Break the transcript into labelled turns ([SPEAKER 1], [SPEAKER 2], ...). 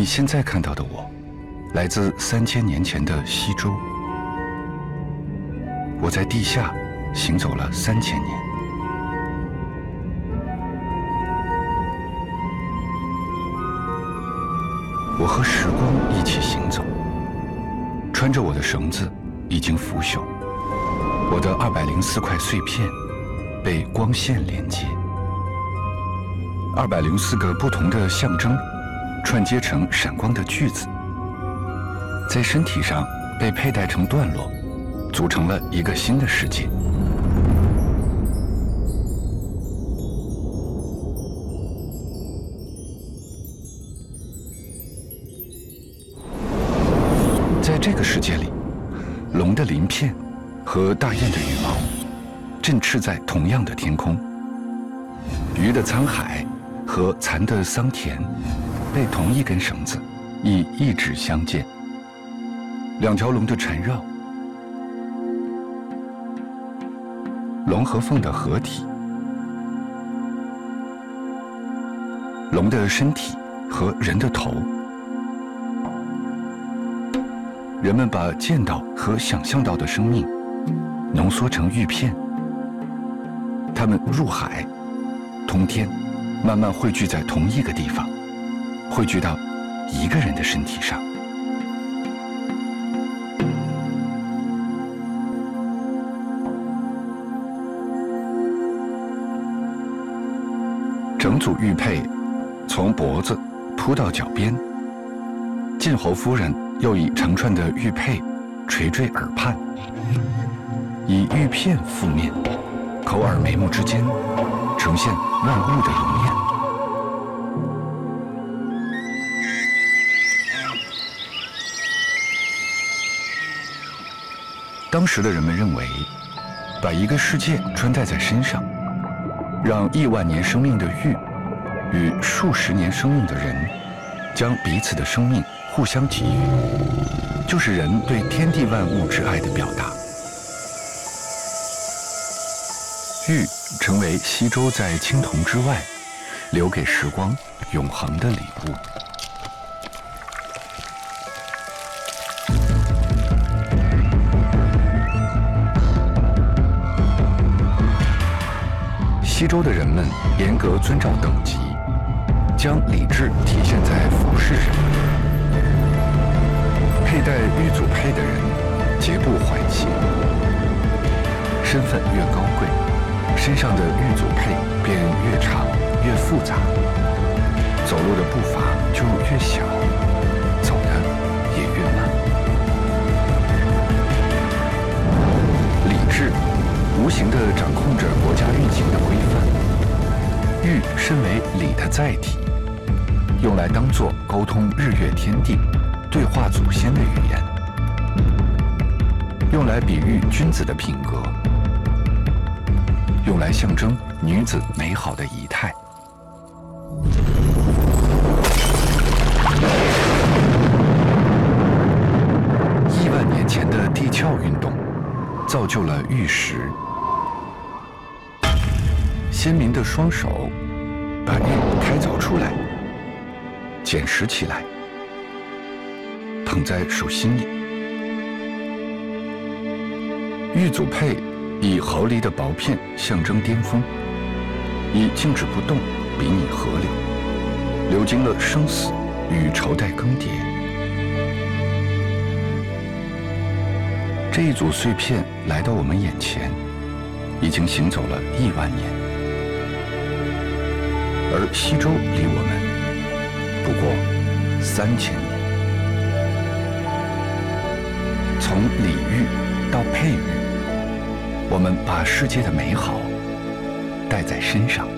[SPEAKER 1] 你现在看到的我，来自三千年前的西周。我在地下行走了三千年。我和时光一起行走，穿着我的绳子已经腐朽，我的二百零四块碎片被光线连接，二百零四个不同的象征串接成闪光的句子，在身体上被佩戴成段落，组成了一个新的世界。在这个世界里，龙的鳞片和大雁的羽毛振翅在同样的天空，鱼的沧海和蚕的桑田被同一根绳子以一指相见，两条龙的缠绕，龙和凤的合体，龙的身体和人的头。人们把见到和想象到的生命浓缩成玉片，它们入海、通天，慢慢汇聚在同一个地方，汇聚到一个人的身体上。整组玉佩从脖子铺到脚边，晋侯夫人。又以成串的玉佩垂坠耳畔，以玉片覆面，口耳眉目之间呈现万物的容颜。当时的人们认为，把一个世界穿戴在身上，让亿万年生命的玉与数十年生命的人将彼此的生命。互相给予，就是人对天地万物之爱的表达。玉成为西周在青铜之外，留给时光永恒的礼物。西周的人们严格遵照等级，将礼制体现在服饰上。佩戴玉组佩的人，节步缓行，身份越高贵，身上的玉组佩便越长越复杂，走路的步伐就越小，玉身为礼的载体，用来当做沟通日月天地。对话祖先的语言，用来比喻君子的品格，用来象征女子美好的仪态。亿万年前的地壳运动，造就了玉石。先民的双手把玉开凿出来，捡拾起来。捧在手心里，玉组佩以毫厘的薄片象征巅峰，以静止不动比拟河流，流经了生死与朝代更迭。这一组碎片来到我们眼前，已经行走了亿万年，而西周离我们不过三千年。从礼遇到佩玉，我们把世界的美好带在身上。